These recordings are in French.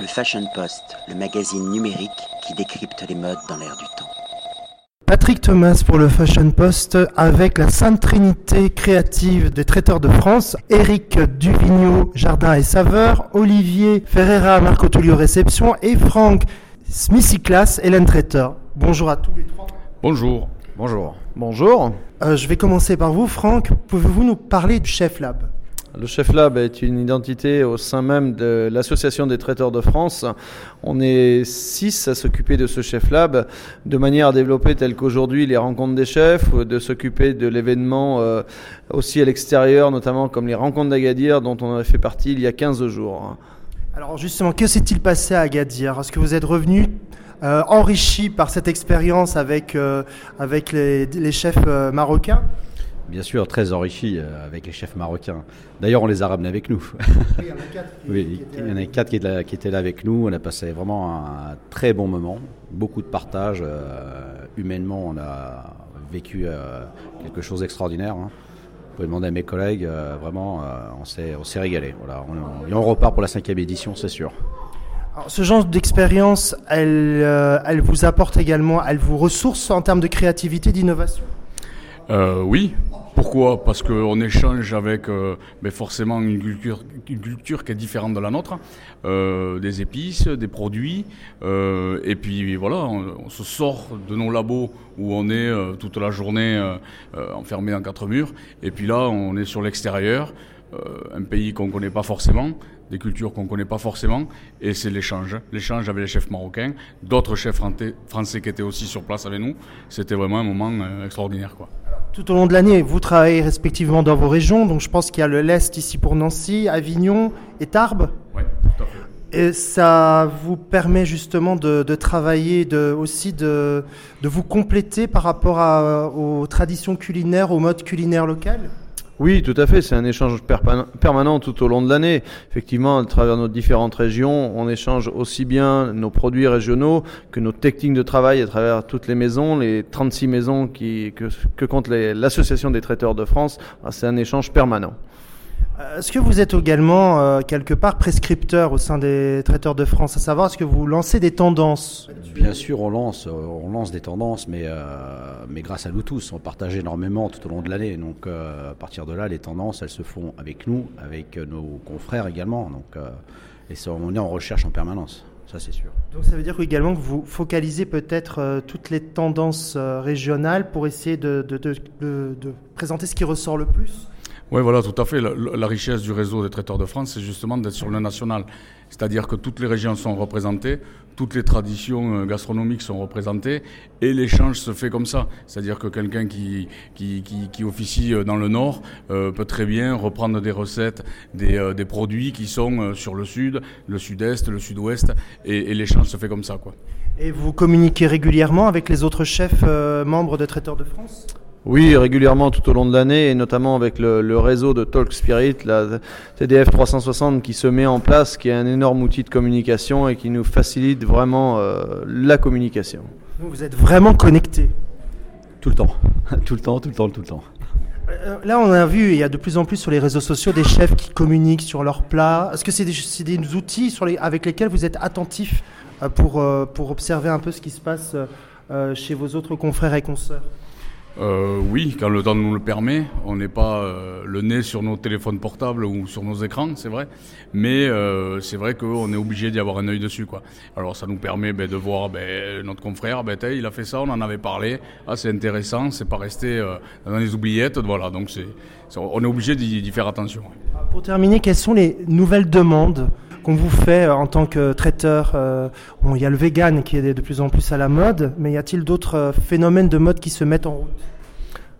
Le Fashion Post, le magazine numérique qui décrypte les modes dans l'air du temps. Patrick Thomas pour le Fashion Post avec la Sainte Trinité créative des traiteurs de France, Eric Duvigneau, Jardin et Saveur, Olivier Ferreira, Marco Tullio Réception et Franck Smithiclas, Hélène Traiteur. Bonjour à tous les trois. Bonjour. Bonjour. Bonjour. Euh, je vais commencer par vous, Franck. Pouvez-vous nous parler du Chef Lab? Le Chef Lab est une identité au sein même de l'Association des traiteurs de France. On est six à s'occuper de ce Chef Lab de manière à développer tel qu'aujourd'hui les rencontres des chefs, de s'occuper de l'événement euh, aussi à l'extérieur, notamment comme les rencontres d'Agadir dont on a fait partie il y a 15 jours. Alors justement, que s'est-il passé à Agadir? Est-ce que vous êtes revenu euh, enrichi par cette expérience avec, euh, avec les chefs marocains? Bien sûr, très enrichi euh, avec les chefs marocains. D'ailleurs, on les a ramenés avec nous. Oui, il y en a quatre qui, oui, quatre étaient, là, qui étaient, là, avec nous. On a passé vraiment un très bon moment, beaucoup de partage. Euh, humainement, on a vécu euh, quelque chose d'extraordinaire. Hein. Vous pouvez demander à mes collègues, vraiment, on s'est régalé. Voilà, on, et on repart pour la cinquième édition, c'est sûr. Alors, ce genre d'expérience, elle, elle vous apporte également, elle vous ressource en termes de créativité, d'innovation? Oui, pourquoi? Parce qu'on échange avec euh, ben forcément une culture, une culture qui est différente de la nôtre, euh, des épices, des produits, euh, et puis voilà, on, se sort de nos labos où on est euh, toute la journée euh, euh, enfermé dans quatre murs, et puis là on est sur l'extérieur, un pays qu'on ne connaît pas forcément, des cultures qu'on ne connaît pas forcément, et c'est l'échange. L'échange avec les chefs marocains, d'autres chefs français qui étaient aussi sur place avec nous. C'était vraiment un moment extraordinaire. Quoi. Tout au long de l'année, vous travaillez respectivement dans vos régions, donc je pense qu'il y a le Lest ici pour Nancy, Avignon et Tarbes. Oui, tout à fait. Et ça vous permet justement de, de travailler, de, aussi de, de, vous compléter par rapport à, aux traditions culinaires, aux modes culinaires locales? Oui, tout à fait. C'est un échange permanent tout au long de l'année. Effectivement, à travers nos différentes régions, on échange aussi bien nos produits régionaux que nos techniques de travail à travers toutes les maisons, les 36 maisons qui, que, compte l'Association des traiteurs de France. C'est un échange permanent. Est-ce que vous êtes également euh, quelque part prescripteur au sein des traiteurs de France, à savoir est-ce que vous lancez des tendances Bien sûr, on lance, on lance des tendances, mais, euh, mais grâce à nous tous, on partage énormément tout au long de l'année. Donc euh, à partir de là, les tendances, elles se font avec nous, avec nos confrères également. Donc, euh, et ça, on est en recherche en permanence. Ça, c'est sûr. Donc, ça veut dire également que vous focalisez peut-être euh, toutes les tendances euh, régionales pour essayer de présenter ce qui ressort le plus? Oui, voilà, tout à fait. La, richesse du réseau des traiteurs de France, c'est justement d'être sur le national. C'est-à-dire que toutes les régions sont représentées, toutes les traditions gastronomiques sont représentées, et l'échange se fait comme ça. C'est-à-dire que quelqu'un qui, qui, qui, officie dans le Nord euh, peut très bien reprendre des recettes, des, euh, des produits qui sont euh, sur le Sud, le Sud-Est, le Sud-Ouest, et, l'échange se fait comme ça. Quoi. Et vous communiquez régulièrement avec les autres chefs euh, membres de Traiteurs de France? Oui, régulièrement tout au long de l'année, et notamment avec le, le, réseau de Talk Spirit, la TDF 360 qui se met en place, qui est un énorme outil de communication et qui nous facilite vraiment euh, la communication. Vous êtes vraiment connecté Tout le temps, tout le temps, tout le temps, tout le temps. Euh, là, on a vu, il y a de plus en plus sur les réseaux sociaux des chefs qui communiquent sur leurs plats. Est-ce que c'est des, des, outils sur les, avec lesquels vous êtes attentif euh, pour, pour observer un peu ce qui se passe chez vos autres confrères et consoeurs? Euh, oui, quand le temps nous le permet. On n'est pas euh, le nez sur nos téléphones portables ou sur nos écrans, c'est vrai. Mais euh, c'est vrai qu'on est obligé d'y avoir un œil dessus. Alors ça nous permet ben, de voir ben, notre confrère, ben, il a fait ça, on en avait parlé. Ah, c'est intéressant, c'est pas resté dans les oubliettes. Voilà, donc c'est, on est obligé d'y faire attention. Pour terminer, quelles sont les nouvelles demandes qu'on vous fait en tant que traiteur euh, bon, Il y a le vegan qui est de plus en plus à la mode, mais y a-t-il d'autres phénomènes de mode qui se mettent en route?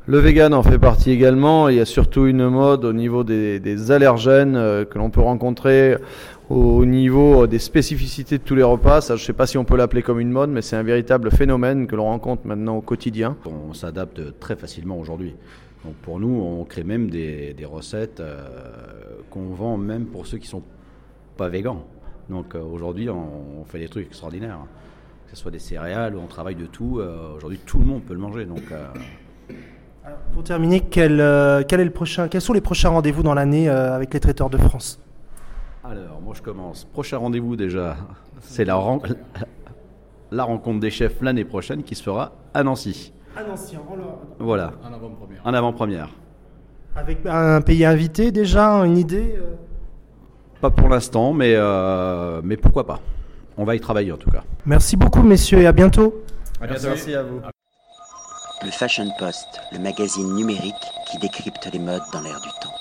Le vegan en fait partie également. Il y a surtout une mode au niveau des, des allergènes euh, que l'on peut rencontrer au niveau des spécificités de tous les repas. Ça, je ne sais pas si on peut l'appeler comme une mode, mais c'est un véritable phénomène que l'on rencontre maintenant au quotidien. On s'adapte très facilement aujourd'hui. Donc pour nous, on crée même des, des recettes euh, qu'on vend même pour ceux qui sont pas végans. Donc euh, aujourd'hui, on, on, fait des trucs extraordinaires. Que ce soit des céréales, on travaille de tout. Euh, aujourd'hui, tout le monde peut le manger. Donc alors, pour terminer, quel, euh, quel, est le prochain, quels sont les prochains rendez-vous dans l'année euh, avec les traiteurs de France? Alors, moi je commence. Prochain rendez-vous déjà, c'est la, ren- la rencontre des chefs l'année prochaine qui se fera à Nancy. Ah non, si, Voilà, En avant-première. en avant-première. Avec un pays invité déjà, une idée euh? Pas pour l'instant, mais, euh, mais pourquoi pas. On va y travailler en tout cas. Merci beaucoup messieurs et à bientôt. Merci à vous. Le Fashion Post, le magazine numérique qui décrypte les modes dans l'air du temps.